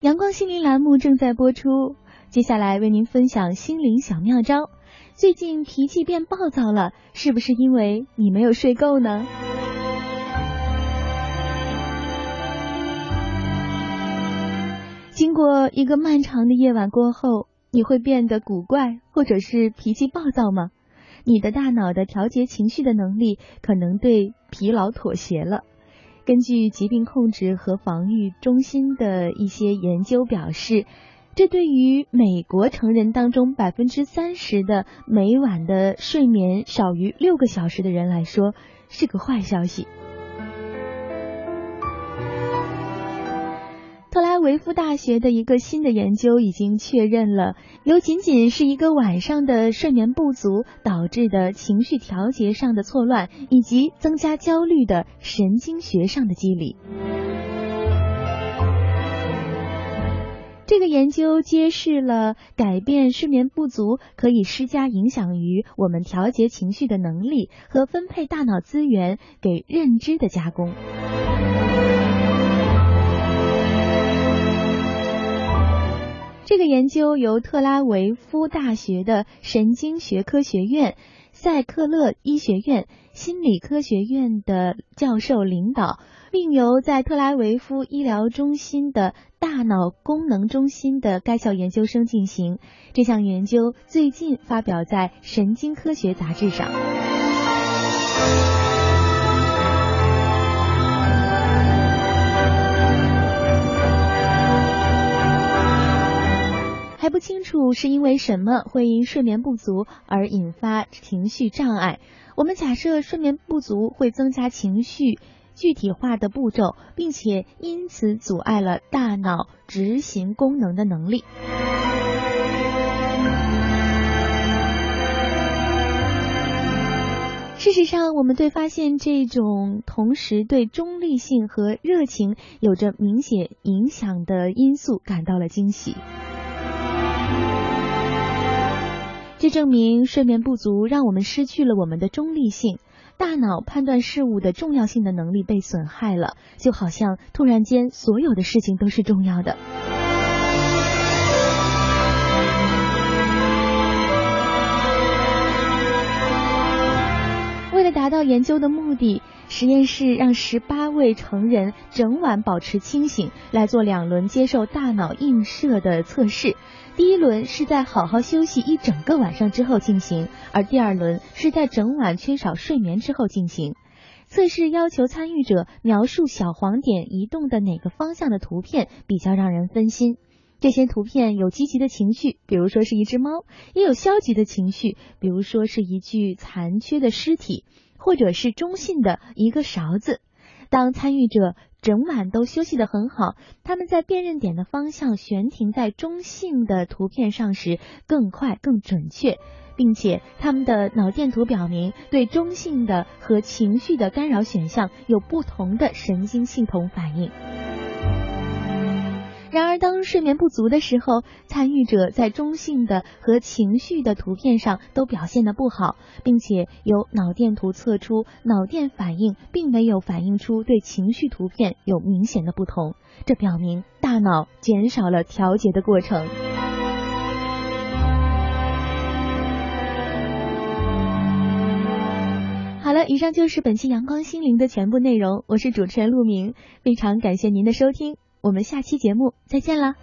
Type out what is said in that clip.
阳光心灵栏目正在播出，接下来为您分享心灵小妙招。最近脾气变暴躁了，是不是因为你没有睡够呢？经过一个漫长的夜晚过后，你会变得古怪，或者是脾气暴躁吗？你的大脑的调节情绪的能力可能对疲劳妥协了。根据疾病控制和防御中心的一些研究表示，这对于美国成人当中百分之三十的每晚的睡眠少于六个小时的人来说是个坏消息。特拉维夫大学的一个新的研究已经确认了，由仅仅是一个晚上的睡眠不足导致的情绪调节上的错乱，以及增加焦虑的神经学上的机理。这个研究揭示了改变睡眠不足可以施加影响于我们调节情绪的能力和分配大脑资源给认知的加工。这个研究由特拉维夫大学的神经学科学院、塞克勒医学院、心理科学院的教授领导，并由在特拉维夫医疗中心的大脑功能中心的该校研究生进行。这项研究最近发表在《神经科学》杂志上。还不清楚是因为什么会因睡眠不足而引发情绪障碍。我们假设睡眠不足会增加情绪具体化的步骤，并且因此阻碍了大脑执行功能的能力。事实上，我们对发现这种同时对中立性和热情有着明显影响的因素感到了惊喜。这证明睡眠不足让我们失去了我们的中立性，大脑判断事物的重要性的能力被损害了，就好像突然间所有的事情都是重要的。为了达到研究的目的，实验室让十八位成人整晚保持清醒，来做两轮接受大脑映射的测试。第一轮是在好好休息一整个晚上之后进行，而第二轮是在整晚缺少睡眠之后进行。测试要求参与者描述小黄点移动的哪个方向的图片比较让人分心。这些图片有积极的情绪，比如说是一只猫；也有消极的情绪，比如说是一具残缺的尸体，或者是中性的一个勺子。当参与者整晚都休息得很好，他们在辨认点的方向悬停在中性的图片上时更快、更准确，并且他们的脑电图表明对中性的和情绪的干扰选项有不同的神经系统反应。然而，当睡眠不足的时候，参与者在中性的和情绪的图片上都表现得不好，并且由脑电图测出脑电反应并没有反映出对情绪图片有明显的不同。这表明大脑减少了调节的过程。好了，以上就是本期阳光心灵的全部内容。我是主持人陆明，非常感谢您的收听。我们下期节目再见了。